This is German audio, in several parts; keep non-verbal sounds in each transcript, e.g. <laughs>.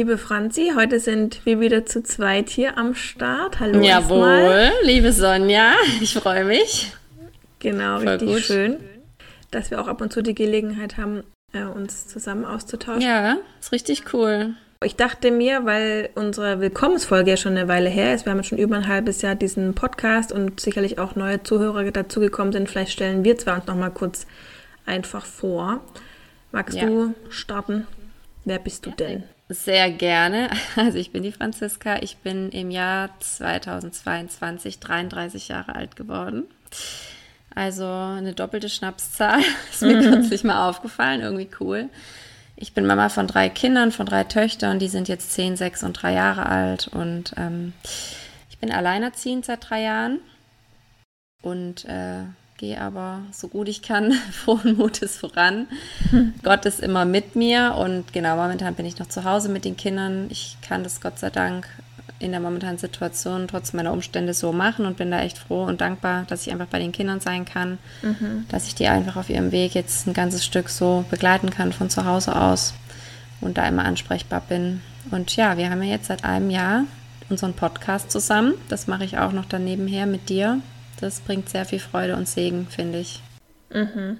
Liebe Franzi, heute sind wir wieder zu zweit hier am Start. Hallo. Jawohl, erstmal. liebe Sonja, ich freue mich. Genau, Voll richtig gut. schön, dass wir auch ab und zu die Gelegenheit haben, äh, uns zusammen auszutauschen. Ja, ist richtig cool. Ich dachte mir, weil unsere Willkommensfolge ja schon eine Weile her ist, wir haben jetzt schon über ein halbes Jahr diesen Podcast und sicherlich auch neue Zuhörer dazugekommen sind, vielleicht stellen wir zwar uns noch mal kurz einfach vor. Magst ja. du starten? Wer bist du denn? Sehr gerne. <laughs> Also ich bin die Franziska. Ich bin im Jahr 2022 33 Jahre alt geworden. Also eine doppelte Schnapszahl. <laughs> Ist mir mhm. kürzlich mal aufgefallen. Irgendwie cool. Ich bin Mama von drei Kindern, von drei Töchtern. Die sind jetzt 10, 6 und 3 Jahre alt. Und ähm, ich bin alleinerziehend seit drei Jahren. Und äh, gehe aber so gut ich kann <laughs> frohen Mutes voran. Hm. <laughs> Gott ist immer mit mir und genau, momentan bin ich noch zu Hause mit den Kindern. Ich kann das Gott sei Dank in der momentanen Situation trotz meiner Umstände so machen und bin da echt froh und dankbar, dass ich einfach bei den Kindern sein kann, mhm. dass ich die einfach auf ihrem Weg jetzt ein ganzes Stück so begleiten kann von zu Hause aus und da immer ansprechbar bin. Und ja, wir haben ja jetzt seit einem Jahr unseren Podcast zusammen. Das mache ich auch noch daneben her mit dir das bringt sehr viel Freude und Segen, finde ich. Mhm.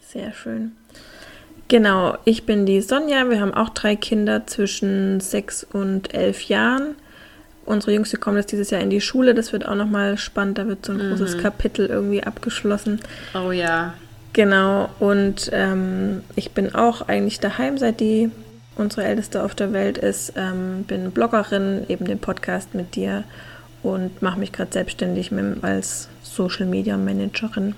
Sehr schön. Genau, ich bin die Sonja. Wir haben auch drei Kinder zwischen sechs und elf Jahren. Unsere Jüngste kommt jetzt dieses Jahr in die Schule. Das wird auch nochmal spannend. Da wird so ein mhm. großes Kapitel irgendwie abgeschlossen. Oh ja. Genau. Und ähm, ich bin auch eigentlich daheim, seit die unsere Älteste auf der Welt ist. Ähm, bin Bloggerin, eben den Podcast mit dir und mache mich gerade selbstständig mit, als Social Media Managerin.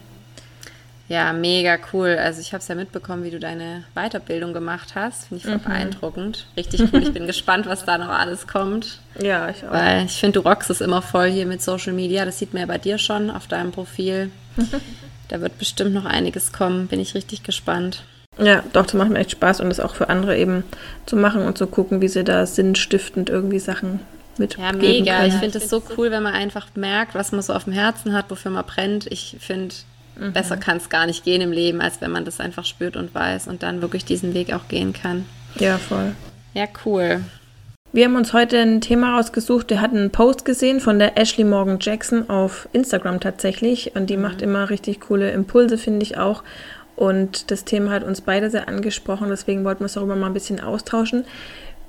Ja, mega cool. Also ich habe es ja mitbekommen, wie du deine Weiterbildung gemacht hast. Finde ich mhm. beeindruckend. Richtig cool. Ich bin <laughs> gespannt, was da noch alles kommt. Ja, ich auch. Weil ich finde, du rockst es immer voll hier mit Social Media. Das sieht man ja bei dir schon auf deinem Profil. <laughs> da wird bestimmt noch einiges kommen. Bin ich richtig gespannt. Ja, doch, das macht mir echt Spaß und das auch für andere eben zu machen und zu gucken, wie sie da sinnstiftend irgendwie Sachen. Ja, mega. Können. Ich finde es so cool, wenn man einfach merkt, was man so auf dem Herzen hat, wofür man brennt. Ich finde, mhm. besser kann es gar nicht gehen im Leben, als wenn man das einfach spürt und weiß und dann wirklich diesen Weg auch gehen kann. Ja, voll. Ja, cool. Wir haben uns heute ein Thema rausgesucht. Wir hatten einen Post gesehen von der Ashley Morgan Jackson auf Instagram tatsächlich. Und die mhm. macht immer richtig coole Impulse, finde ich auch. Und das Thema hat uns beide sehr angesprochen. Deswegen wollten wir es darüber mal ein bisschen austauschen.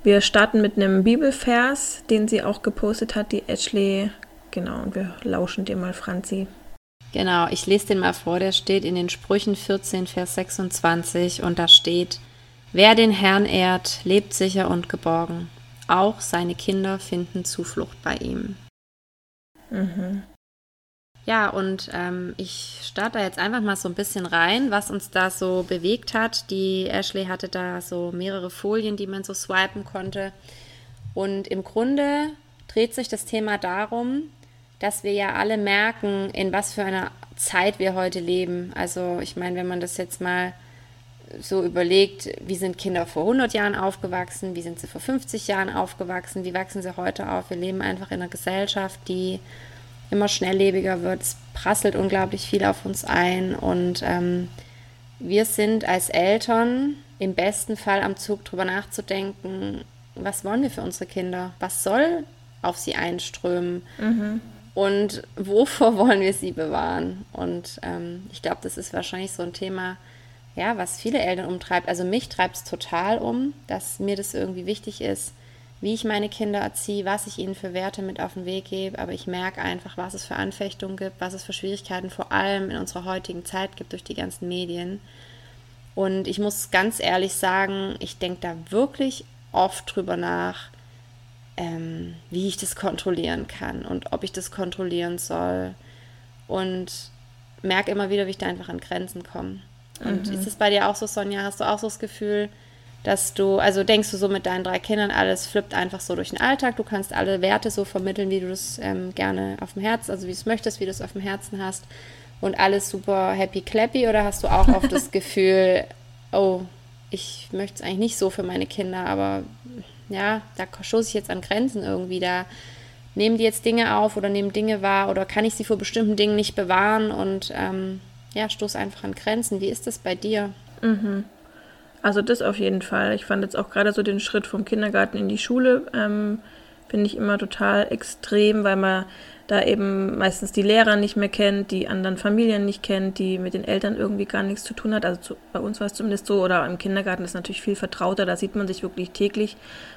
Wir starten mit einem Bibelvers, den sie auch gepostet hat, die Ashley. Genau, und wir lauschen dir mal, Franzi. Genau, ich lese den mal vor, der steht in den Sprüchen 14, Vers 26 und da steht, wer den Herrn ehrt, lebt sicher und geborgen. Auch seine Kinder finden Zuflucht bei ihm. Mhm. Ja, und ähm, ich starte da jetzt einfach mal so ein bisschen rein, was uns da so bewegt hat. Die Ashley hatte da so mehrere Folien, die man so swipen konnte. Und im Grunde dreht sich das Thema darum, dass wir ja alle merken, in was für einer Zeit wir heute leben. Also ich meine, wenn man das jetzt mal so überlegt, wie sind Kinder vor 100 Jahren aufgewachsen, wie sind sie vor 50 Jahren aufgewachsen, wie wachsen sie heute auf. Wir leben einfach in einer Gesellschaft, die immer schnelllebiger wird. Es prasselt unglaublich viel auf uns ein und ähm, wir sind als Eltern im besten Fall am Zug darüber nachzudenken, was wollen wir für unsere Kinder? Was soll auf sie einströmen? Mhm. Und wovor <laughs> wollen wir sie bewahren? Und ähm, ich glaube, das ist wahrscheinlich so ein Thema, ja, was viele Eltern umtreibt. Also mich treibt es total um, dass mir das irgendwie wichtig ist, wie ich meine Kinder erziehe, was ich ihnen für Werte mit auf den Weg gebe. Aber ich merke einfach, was es für Anfechtungen gibt, was es für Schwierigkeiten vor allem in unserer heutigen Zeit gibt durch die ganzen Medien. Und ich muss ganz ehrlich sagen, ich denke da wirklich oft drüber nach, ähm, wie ich das kontrollieren kann und ob ich das kontrollieren soll. Und merke immer wieder, wie ich da einfach an Grenzen komme. Und mhm. ist es bei dir auch so, Sonja? Hast du auch so das Gefühl, dass du, also denkst du so mit deinen drei Kindern, alles flippt einfach so durch den Alltag, du kannst alle Werte so vermitteln, wie du das ähm, gerne auf dem Herzen, also wie du es möchtest, wie du es auf dem Herzen hast und alles super happy clappy oder hast du auch oft das <laughs> Gefühl, oh, ich möchte es eigentlich nicht so für meine Kinder, aber ja, da stoße ich jetzt an Grenzen irgendwie, da nehmen die jetzt Dinge auf oder nehmen Dinge wahr oder kann ich sie vor bestimmten Dingen nicht bewahren und ähm, ja, stoße einfach an Grenzen. Wie ist das bei dir? Mhm. Also das auf jeden Fall. Ich fand jetzt auch gerade so den Schritt vom Kindergarten in die Schule, ähm, finde ich immer total extrem, weil man da eben meistens die Lehrer nicht mehr kennt, die anderen Familien nicht kennt, die mit den Eltern irgendwie gar nichts zu tun hat. Also zu, bei uns war es zumindest so, oder im Kindergarten ist natürlich viel vertrauter, da sieht man sich wirklich täglich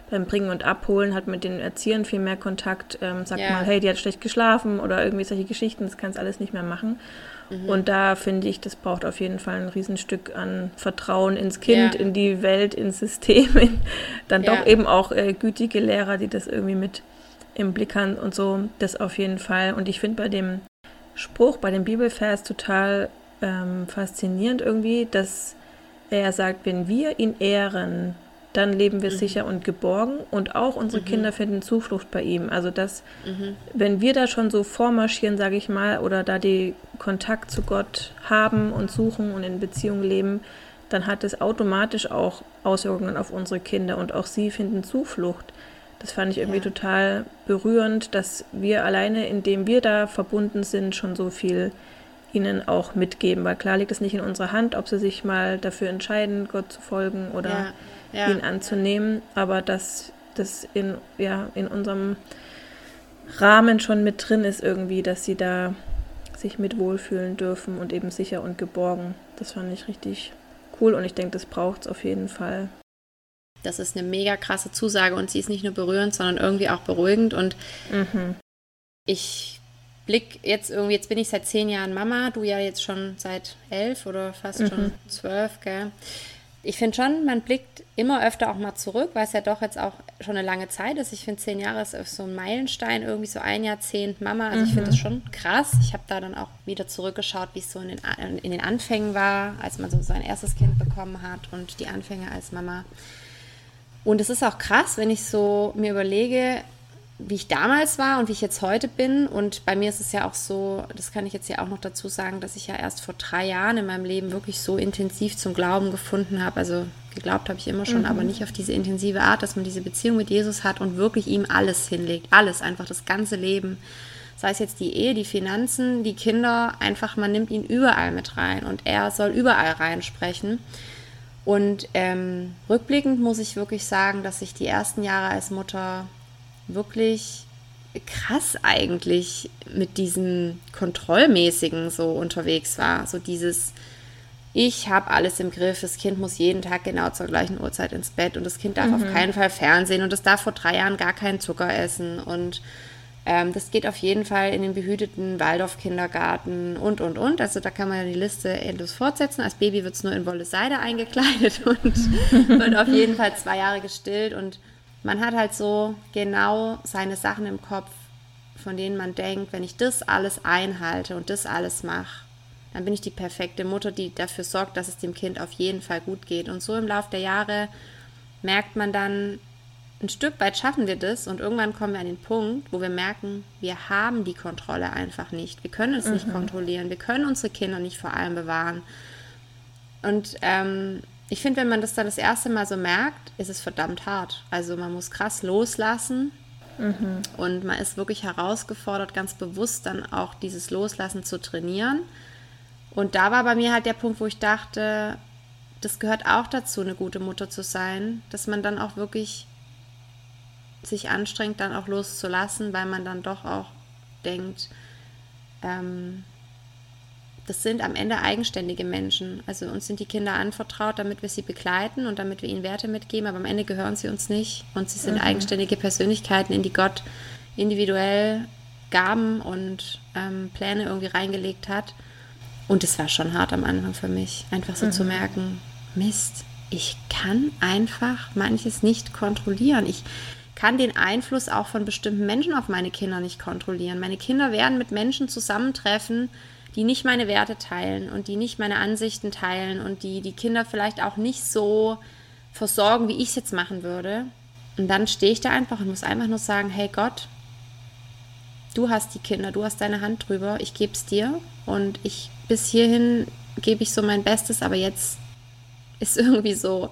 beim Bringen und Abholen, hat mit den Erziehern viel mehr Kontakt, ähm, sagt yeah. mal, hey, die hat schlecht geschlafen oder irgendwie solche Geschichten, das kannst alles nicht mehr machen. Mhm. Und da finde ich, das braucht auf jeden Fall ein Riesenstück an Vertrauen ins Kind, ja. in die Welt, ins System, <laughs> in dann ja. doch eben auch äh, gütige Lehrer, die das irgendwie mit im Blick haben und so, das auf jeden Fall. Und ich finde bei dem Spruch, bei dem Bibelvers total ähm, faszinierend irgendwie, dass er sagt, wenn wir ihn ehren, dann leben wir mhm. sicher und geborgen und auch unsere mhm. Kinder finden Zuflucht bei ihm. Also dass, mhm. wenn wir da schon so vormarschieren, sage ich mal, oder da die Kontakt zu Gott haben und suchen und in Beziehung leben, dann hat es automatisch auch Auswirkungen auf unsere Kinder und auch sie finden Zuflucht. Das fand ich irgendwie ja. total berührend, dass wir alleine, indem wir da verbunden sind, schon so viel ihnen auch mitgeben. Weil klar liegt es nicht in unserer Hand, ob sie sich mal dafür entscheiden, Gott zu folgen oder ja ja. ihn anzunehmen, aber dass das in, ja, in unserem Rahmen schon mit drin ist irgendwie, dass sie da sich mit wohlfühlen dürfen und eben sicher und geborgen. Das fand ich richtig cool und ich denke, das braucht es auf jeden Fall. Das ist eine mega krasse Zusage und sie ist nicht nur berührend, sondern irgendwie auch beruhigend und mhm. ich blick jetzt irgendwie, jetzt bin ich seit zehn Jahren Mama, du ja jetzt schon seit elf oder fast mhm. schon zwölf, gell? ich finde schon, man blickt immer öfter auch mal zurück, weil es ja doch jetzt auch schon eine lange Zeit ist. Ich finde, zehn Jahre ist so ein Meilenstein, irgendwie so ein Jahrzehnt Mama. Also mhm. ich finde das schon krass. Ich habe da dann auch wieder zurückgeschaut, wie es so in den, in den Anfängen war, als man so sein erstes Kind bekommen hat und die Anfänge als Mama. Und es ist auch krass, wenn ich so mir überlege, wie ich damals war und wie ich jetzt heute bin. Und bei mir ist es ja auch so, das kann ich jetzt ja auch noch dazu sagen, dass ich ja erst vor drei Jahren in meinem Leben wirklich so intensiv zum Glauben gefunden habe. Also geglaubt habe ich immer schon, mhm. aber nicht auf diese intensive Art, dass man diese Beziehung mit Jesus hat und wirklich ihm alles hinlegt. Alles, einfach das ganze Leben. Sei es jetzt die Ehe, die Finanzen, die Kinder, einfach man nimmt ihn überall mit rein und er soll überall reinsprechen. Und ähm, rückblickend muss ich wirklich sagen, dass ich die ersten Jahre als Mutter wirklich krass eigentlich mit diesem Kontrollmäßigen so unterwegs war. So dieses, ich habe alles im Griff, das Kind muss jeden Tag genau zur gleichen Uhrzeit ins Bett und das Kind darf mhm. auf keinen Fall Fernsehen und es darf vor drei Jahren gar keinen Zucker essen und ähm, das geht auf jeden Fall in den behüteten Waldorf-Kindergarten und, und, und. Also da kann man die Liste endlos fortsetzen. Als Baby wird es nur in Wolle Seide eingekleidet <laughs> und wird auf jeden Fall zwei Jahre gestillt und man hat halt so genau seine Sachen im Kopf, von denen man denkt, wenn ich das alles einhalte und das alles mache, dann bin ich die perfekte Mutter, die dafür sorgt, dass es dem Kind auf jeden Fall gut geht. Und so im Laufe der Jahre merkt man dann, ein Stück weit schaffen wir das und irgendwann kommen wir an den Punkt, wo wir merken, wir haben die Kontrolle einfach nicht. Wir können es mhm. nicht kontrollieren. Wir können unsere Kinder nicht vor allem bewahren. Und ähm, ich finde, wenn man das dann das erste Mal so merkt, ist es verdammt hart. Also man muss krass loslassen mhm. und man ist wirklich herausgefordert, ganz bewusst dann auch dieses Loslassen zu trainieren. Und da war bei mir halt der Punkt, wo ich dachte, das gehört auch dazu, eine gute Mutter zu sein, dass man dann auch wirklich sich anstrengt, dann auch loszulassen, weil man dann doch auch denkt, ähm, das sind am Ende eigenständige Menschen. Also uns sind die Kinder anvertraut, damit wir sie begleiten und damit wir ihnen Werte mitgeben, aber am Ende gehören sie uns nicht. Und sie sind mhm. eigenständige Persönlichkeiten, in die Gott individuell Gaben und ähm, Pläne irgendwie reingelegt hat. Und es war schon hart am Anfang für mich, einfach so mhm. zu merken, Mist, ich kann einfach manches nicht kontrollieren. Ich kann den Einfluss auch von bestimmten Menschen auf meine Kinder nicht kontrollieren. Meine Kinder werden mit Menschen zusammentreffen, die nicht meine Werte teilen und die nicht meine Ansichten teilen und die die Kinder vielleicht auch nicht so versorgen, wie ich es jetzt machen würde. Und dann stehe ich da einfach und muss einfach nur sagen, hey Gott, du hast die Kinder, du hast deine Hand drüber, ich gebe es dir und ich bis hierhin gebe ich so mein Bestes, aber jetzt ist <laughs> irgendwie so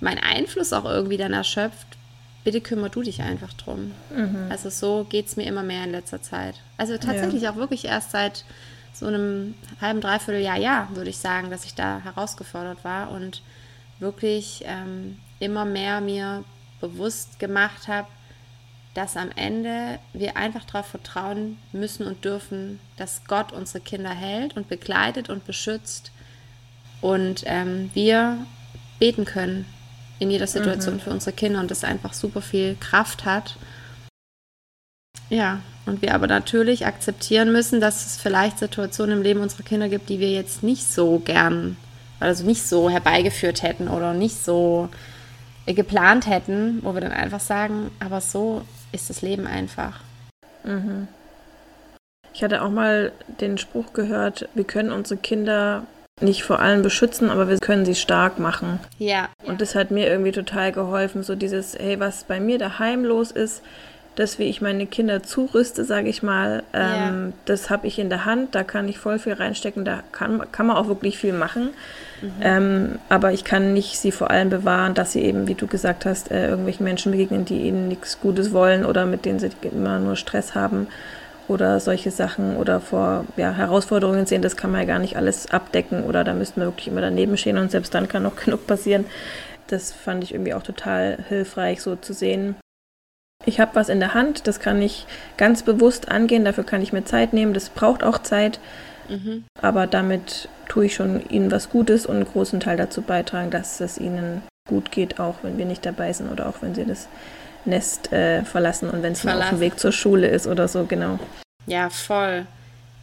mein Einfluss auch irgendwie dann erschöpft. Bitte kümmere du dich einfach drum. Mhm. Also so geht es mir immer mehr in letzter Zeit. Also tatsächlich ja. auch wirklich erst seit so einem halben, dreiviertel Jahr, ja, würde ich sagen, dass ich da herausgefordert war und wirklich ähm, immer mehr mir bewusst gemacht habe, dass am Ende wir einfach darauf vertrauen müssen und dürfen, dass Gott unsere Kinder hält und begleitet und beschützt und ähm, wir beten können in jeder Situation mhm. für unsere Kinder und das einfach super viel Kraft hat. Ja, und wir aber natürlich akzeptieren müssen, dass es vielleicht Situationen im Leben unserer Kinder gibt, die wir jetzt nicht so gern, also nicht so herbeigeführt hätten oder nicht so geplant hätten, wo wir dann einfach sagen, aber so ist das Leben einfach. Mhm. Ich hatte auch mal den Spruch gehört, wir können unsere Kinder nicht vor allem beschützen, aber wir können sie stark machen. Ja. Und das hat mir irgendwie total geholfen, so dieses, hey, was bei mir daheim los ist, das, wie ich meine Kinder zurüste, sage ich mal, ähm, ja. das habe ich in der Hand, da kann ich voll viel reinstecken, da kann, kann man auch wirklich viel machen. Mhm. Ähm, aber ich kann nicht sie vor allem bewahren, dass sie eben, wie du gesagt hast, äh, irgendwelchen Menschen begegnen, die ihnen nichts Gutes wollen oder mit denen sie immer nur Stress haben oder solche Sachen oder vor ja, Herausforderungen sehen, das kann man ja gar nicht alles abdecken oder da müssten wir wirklich immer daneben stehen und selbst dann kann noch <laughs> genug passieren. Das fand ich irgendwie auch total hilfreich, so zu sehen, ich habe was in der Hand, das kann ich ganz bewusst angehen, dafür kann ich mir Zeit nehmen, das braucht auch Zeit, mhm. aber damit tue ich schon ihnen was Gutes und einen großen Teil dazu beitragen, dass es ihnen gut geht, auch wenn wir nicht dabei sind oder auch wenn sie das Nest äh, verlassen und wenn es auf dem Weg zur Schule ist oder so, genau. Ja, voll.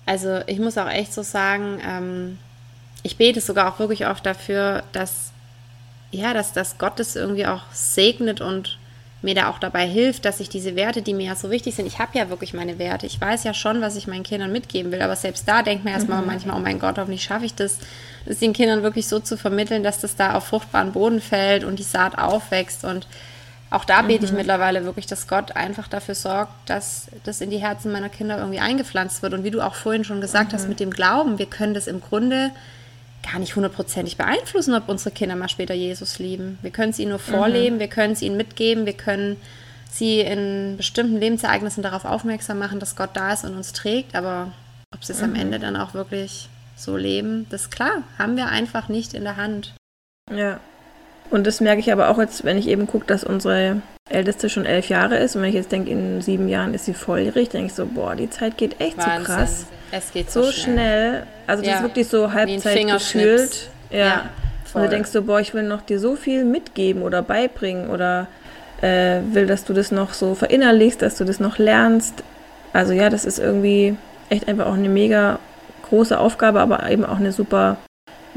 Also ich muss auch echt so sagen, ähm, ich bete sogar auch wirklich oft dafür, dass ja, dass, dass Gott es irgendwie auch segnet und mir da auch dabei hilft, dass ich diese Werte, die mir ja so wichtig sind, ich habe ja wirklich meine Werte. Ich weiß ja schon, was ich meinen Kindern mitgeben will, aber selbst da denkt man erstmal mhm. manchmal, oh mein Gott, hoffentlich schaffe ich das, das den Kindern wirklich so zu vermitteln, dass das da auf fruchtbaren Boden fällt und die Saat aufwächst. Und auch da bete mhm. ich mittlerweile wirklich, dass Gott einfach dafür sorgt, dass das in die Herzen meiner Kinder irgendwie eingepflanzt wird. Und wie du auch vorhin schon gesagt mhm. hast, mit dem Glauben, wir können das im Grunde gar nicht hundertprozentig beeinflussen, ob unsere Kinder mal später Jesus lieben. Wir können es ihnen nur vorleben, mhm. wir können es ihnen mitgeben, wir können sie in bestimmten Lebensereignissen darauf aufmerksam machen, dass Gott da ist und uns trägt, aber ob sie es mhm. am Ende dann auch wirklich so leben, das ist klar, haben wir einfach nicht in der Hand. Ja. Und das merke ich aber auch jetzt, wenn ich eben gucke, dass unsere Älteste schon elf Jahre ist und wenn ich jetzt denke, in sieben Jahren ist sie volljährig, denke ich so, boah, die Zeit geht echt Wahnsinn. so krass. Es geht so, so schnell. schnell. Also das ist wirklich so Halbzeit gefühlt. Ja. ja und du denkst so, boah, ich will noch dir so viel mitgeben oder beibringen oder äh, will, dass du das noch so verinnerlichst, dass du das noch lernst. Also ja, das ist irgendwie echt einfach auch eine mega große Aufgabe, aber eben auch eine super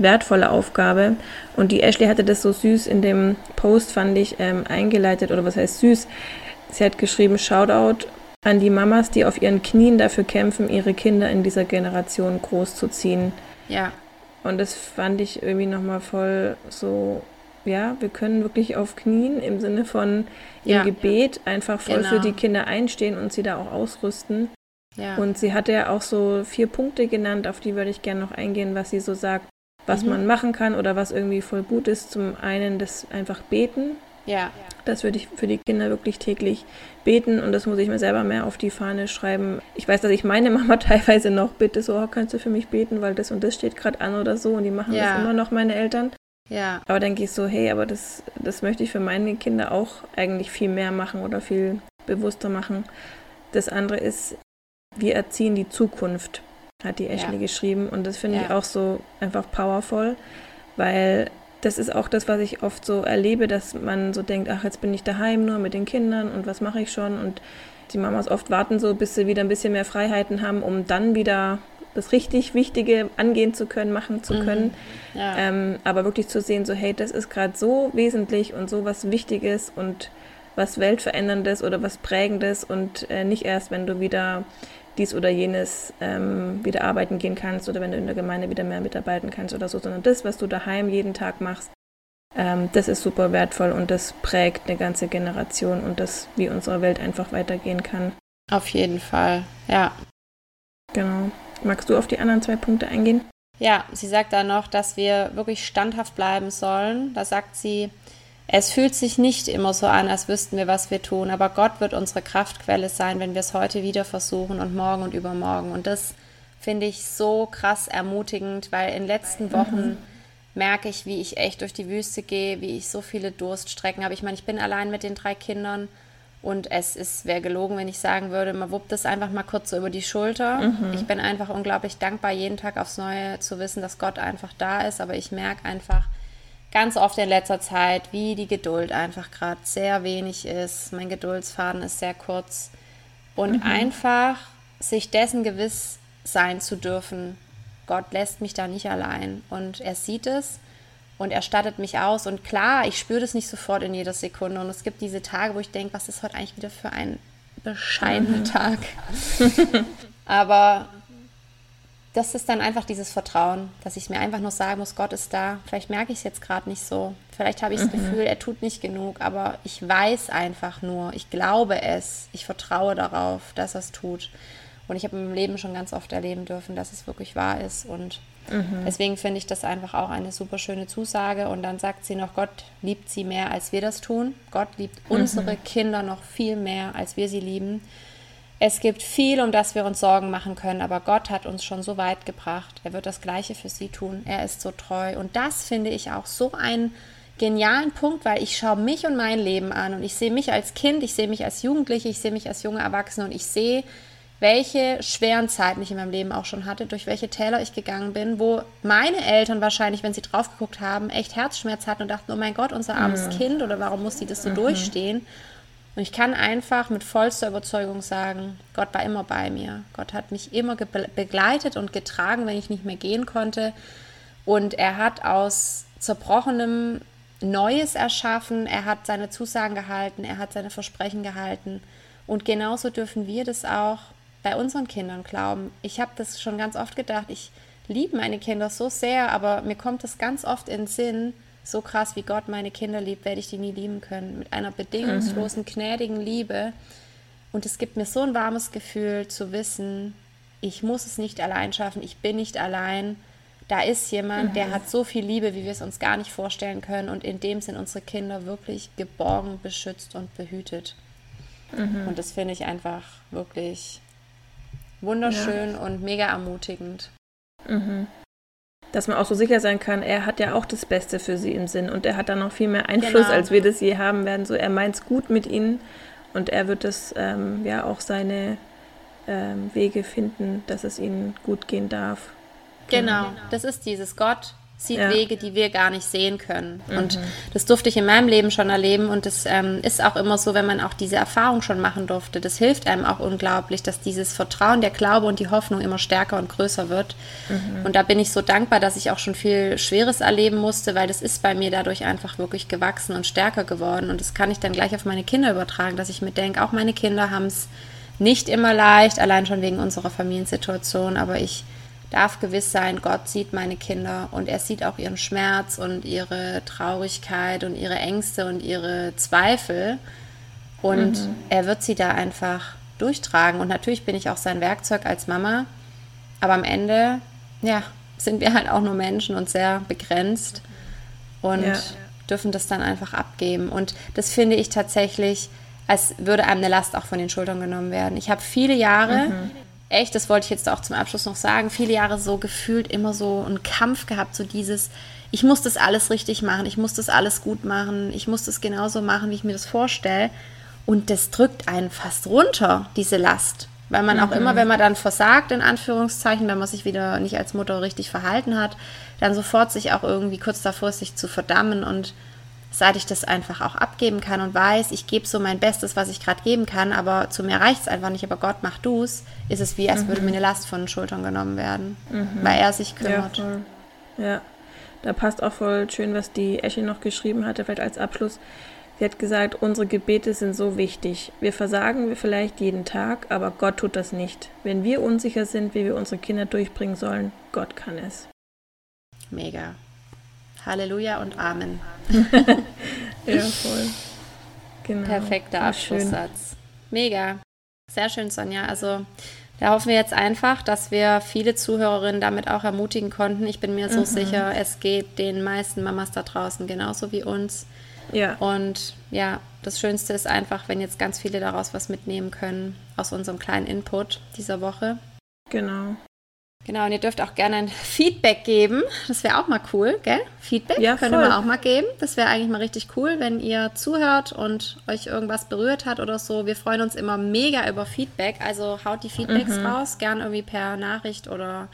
wertvolle Aufgabe. Und die Ashley hatte das so süß in dem Post, fand ich, ähm, eingeleitet, oder was heißt süß? Sie hat geschrieben, Shoutout an die Mamas, die auf ihren Knien dafür kämpfen, ihre Kinder in dieser Generation großzuziehen. Ja. Und das fand ich irgendwie nochmal voll so, ja, wir können wirklich auf Knien im Sinne von im ja, Gebet einfach voll genau. für die Kinder einstehen und sie da auch ausrüsten. Ja. Und sie hatte ja auch so vier Punkte genannt, auf die würde ich gerne noch eingehen, was sie so sagt, was mhm. man machen kann oder was irgendwie voll gut ist. Zum einen das einfach beten. Ja. Das würde ich für die Kinder wirklich täglich beten und das muss ich mir selber mehr auf die Fahne schreiben. Ich weiß, dass ich meine Mama <laughs> teilweise noch bitte, so oh, kannst du für mich beten, weil das und das steht gerade an oder so und die machen ja. das immer noch, meine Eltern. Ja. Aber dann gehe ich so, hey, aber das, das möchte ich für meine Kinder auch eigentlich viel mehr machen oder viel bewusster machen. Das andere ist, wir erziehen die Zukunft. Hat die Ashley ja. geschrieben. Und das finde ja. ich auch so einfach powerful, weil das ist auch das, was ich oft so erlebe, dass man so denkt, ach, jetzt bin ich daheim nur mit den Kindern und was mache ich schon? Und die Mamas oft warten so, bis sie wieder ein bisschen mehr Freiheiten haben, um dann wieder das richtig Wichtige angehen zu können, machen zu mhm. können. Ja. Ähm, aber wirklich zu sehen, so, hey, das ist gerade so wesentlich und so was Wichtiges und was Weltveränderndes oder was Prägendes und äh, nicht erst, wenn du wieder dies oder jenes ähm, wieder arbeiten gehen kannst oder wenn du in der Gemeinde wieder mehr mitarbeiten kannst oder so, sondern das, was du daheim jeden Tag machst, ähm, das ist super wertvoll und das prägt eine ganze Generation und das, wie unsere Welt einfach weitergehen kann. Auf jeden Fall, ja. Genau. Magst du auf die anderen zwei Punkte eingehen? Ja, sie sagt da noch, dass wir wirklich standhaft bleiben sollen. Da sagt sie, es fühlt sich nicht immer so an, als wüssten wir, was wir tun, aber Gott wird unsere Kraftquelle sein, wenn wir es heute wieder versuchen und morgen und übermorgen. Und das finde ich so krass ermutigend, weil in den letzten Wochen mhm. merke ich, wie ich echt durch die Wüste gehe, wie ich so viele Durststrecken habe. Ich meine, ich bin allein mit den drei Kindern und es ist, wäre gelogen, wenn ich sagen würde, man wuppt es einfach mal kurz so über die Schulter. Mhm. Ich bin einfach unglaublich dankbar, jeden Tag aufs Neue zu wissen, dass Gott einfach da ist, aber ich merke einfach, ganz oft in letzter Zeit, wie die Geduld einfach gerade sehr wenig ist. Mein Geduldsfaden ist sehr kurz. Und mhm. einfach sich dessen gewiss sein zu dürfen, Gott lässt mich da nicht allein. Und er sieht es und er stattet mich aus. Und klar, ich spüre das nicht sofort in jeder Sekunde. Und es gibt diese Tage, wo ich denke, was ist heute eigentlich wieder für ein bescheidener mhm. Tag. <laughs> Aber das ist dann einfach dieses Vertrauen, dass ich mir einfach nur sagen muss, Gott ist da. Vielleicht merke ich es jetzt gerade nicht so. Vielleicht habe ich das mhm. Gefühl, er tut nicht genug, aber ich weiß einfach nur, ich glaube es, ich vertraue darauf, dass er es tut. Und ich habe im Leben schon ganz oft erleben dürfen, dass es wirklich wahr ist. Und mhm. deswegen finde ich das einfach auch eine super schöne Zusage. Und dann sagt sie noch, Gott liebt sie mehr, als wir das tun. Gott liebt mhm. unsere Kinder noch viel mehr, als wir sie lieben. Es gibt viel, um das wir uns Sorgen machen können, aber Gott hat uns schon so weit gebracht. Er wird das Gleiche für sie tun. Er ist so treu. Und das finde ich auch so einen genialen Punkt, weil ich schaue mich und mein Leben an und ich sehe mich als Kind, ich sehe mich als Jugendliche, ich sehe mich als junge Erwachsene und ich sehe, welche schweren Zeiten ich in meinem Leben auch schon hatte, durch welche Täler ich gegangen bin, wo meine Eltern wahrscheinlich, wenn sie drauf geguckt haben, echt Herzschmerz hatten und dachten, oh mein Gott, unser armes mhm. Kind oder warum muss die das so mhm. durchstehen? Und ich kann einfach mit vollster Überzeugung sagen, Gott war immer bei mir. Gott hat mich immer begleitet und getragen, wenn ich nicht mehr gehen konnte. Und er hat aus zerbrochenem Neues erschaffen. Er hat seine Zusagen gehalten. Er hat seine Versprechen gehalten. Und genauso dürfen wir das auch bei unseren Kindern glauben. Ich habe das schon ganz oft gedacht. Ich liebe meine Kinder so sehr, aber mir kommt es ganz oft in den Sinn, so krass wie Gott meine Kinder liebt, werde ich die nie lieben können. Mit einer bedingungslosen, mhm. gnädigen Liebe. Und es gibt mir so ein warmes Gefühl zu wissen, ich muss es nicht allein schaffen, ich bin nicht allein. Da ist jemand, mhm. der hat so viel Liebe, wie wir es uns gar nicht vorstellen können. Und in dem sind unsere Kinder wirklich geborgen, beschützt und behütet. Mhm. Und das finde ich einfach wirklich wunderschön ja. und mega ermutigend. Mhm dass man auch so sicher sein kann, er hat ja auch das Beste für sie im Sinn und er hat da noch viel mehr Einfluss, genau. als wir das je haben werden. So, er meint es gut mit ihnen und er wird es ähm, ja auch seine ähm, Wege finden, dass es ihnen gut gehen darf. Genau, genau. das ist dieses Gott sieht ja. Wege, die wir gar nicht sehen können. Mhm. Und das durfte ich in meinem Leben schon erleben und das ähm, ist auch immer so, wenn man auch diese Erfahrung schon machen durfte. Das hilft einem auch unglaublich, dass dieses Vertrauen, der Glaube und die Hoffnung immer stärker und größer wird. Mhm. Und da bin ich so dankbar, dass ich auch schon viel Schweres erleben musste, weil das ist bei mir dadurch einfach wirklich gewachsen und stärker geworden. Und das kann ich dann gleich auf meine Kinder übertragen, dass ich mir denke, auch meine Kinder haben es nicht immer leicht, allein schon wegen unserer Familiensituation, aber ich darf gewiss sein, Gott sieht meine Kinder und er sieht auch ihren Schmerz und ihre Traurigkeit und ihre Ängste und ihre Zweifel. Und mhm. er wird sie da einfach durchtragen. Und natürlich bin ich auch sein Werkzeug als Mama. Aber am Ende, ja, sind wir halt auch nur Menschen und sehr begrenzt und ja. dürfen das dann einfach abgeben. Und das finde ich tatsächlich, als würde einem eine Last auch von den Schultern genommen werden. Ich habe viele Jahre mhm echt, das wollte ich jetzt auch zum Abschluss noch sagen, viele Jahre so gefühlt immer so einen Kampf gehabt, so dieses, ich muss das alles richtig machen, ich muss das alles gut machen, ich muss das genauso machen, wie ich mir das vorstelle. Und das drückt einen fast runter, diese Last. Weil man auch immer, wenn man dann versagt, in Anführungszeichen, wenn man sich wieder nicht als Mutter richtig verhalten hat, dann sofort sich auch irgendwie kurz davor sich zu verdammen und seit ich das einfach auch abgeben kann und weiß, ich gebe so mein Bestes, was ich gerade geben kann, aber zu mir reicht es einfach nicht, aber Gott mach du's, ist es wie, als mhm. würde mir eine Last von den Schultern genommen werden, mhm. weil er sich kümmert. Ja, voll. ja, da passt auch voll schön, was die Esche noch geschrieben hatte, vielleicht als Abschluss. Sie hat gesagt, unsere Gebete sind so wichtig. Wir versagen wir vielleicht jeden Tag, aber Gott tut das nicht. Wenn wir unsicher sind, wie wir unsere Kinder durchbringen sollen, Gott kann es. Mega. Halleluja und Amen. <laughs> ja, voll. Genau. Perfekter Abschlusssatz. Mega. Sehr schön, Sonja. Also da hoffen wir jetzt einfach, dass wir viele Zuhörerinnen damit auch ermutigen konnten. Ich bin mir so mhm. sicher, es geht den meisten Mamas da draußen genauso wie uns. Ja. Und ja, das Schönste ist einfach, wenn jetzt ganz viele daraus was mitnehmen können aus unserem kleinen Input dieser Woche. Genau. Genau, und ihr dürft auch gerne ein Feedback geben. Das wäre auch mal cool, gell? Feedback ja, könnte man auch mal geben. Das wäre eigentlich mal richtig cool, wenn ihr zuhört und euch irgendwas berührt hat oder so. Wir freuen uns immer mega über Feedback. Also haut die Feedbacks mhm. raus, gern irgendwie per Nachricht oder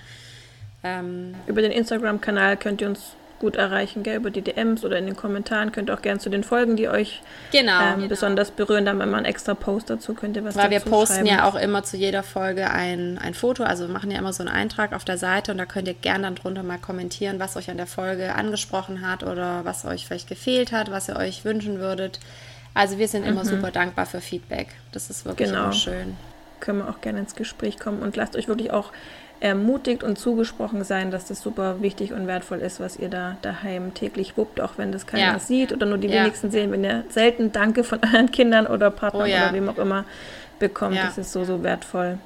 ähm, über den Instagram-Kanal könnt ihr uns gut erreichen, gell? über die DMs oder in den Kommentaren. Könnt ihr auch gerne zu den Folgen, die euch genau, ähm, genau. besonders berühren, dann mal einen extra Post dazu, könnt ihr was Weil wir posten schreiben. ja auch immer zu jeder Folge ein, ein Foto, also wir machen ja immer so einen Eintrag auf der Seite und da könnt ihr gerne dann drunter mal kommentieren, was euch an der Folge angesprochen hat oder was euch vielleicht gefehlt hat, was ihr euch wünschen würdet. Also wir sind immer mhm. super dankbar für Feedback. Das ist wirklich genau. immer schön. Können wir auch gerne ins Gespräch kommen und lasst euch wirklich auch ermutigt und zugesprochen sein, dass das super wichtig und wertvoll ist, was ihr da daheim täglich wuppt, auch wenn das keiner ja. sieht oder nur die ja. wenigsten sehen, wenn ihr selten Danke von euren Kindern oder Partnern oh, ja. oder wem auch immer bekommt. Das ist so, so wertvoll.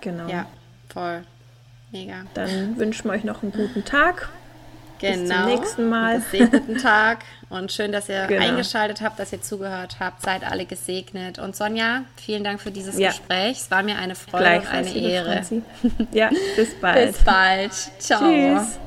Genau. Ja, voll. Mega. Dann wünschen wir euch noch einen guten Tag. Genau. Bis zum genau. nächsten Mal. Guten Tag und schön, dass ihr genau. eingeschaltet habt, dass ihr zugehört habt. Seid alle gesegnet. Und Sonja, vielen Dank für dieses ja. Gespräch. Es war mir eine Freude und eine Ehre. <laughs> ja, bis bald. Bis bald. Ciao. Tschüss.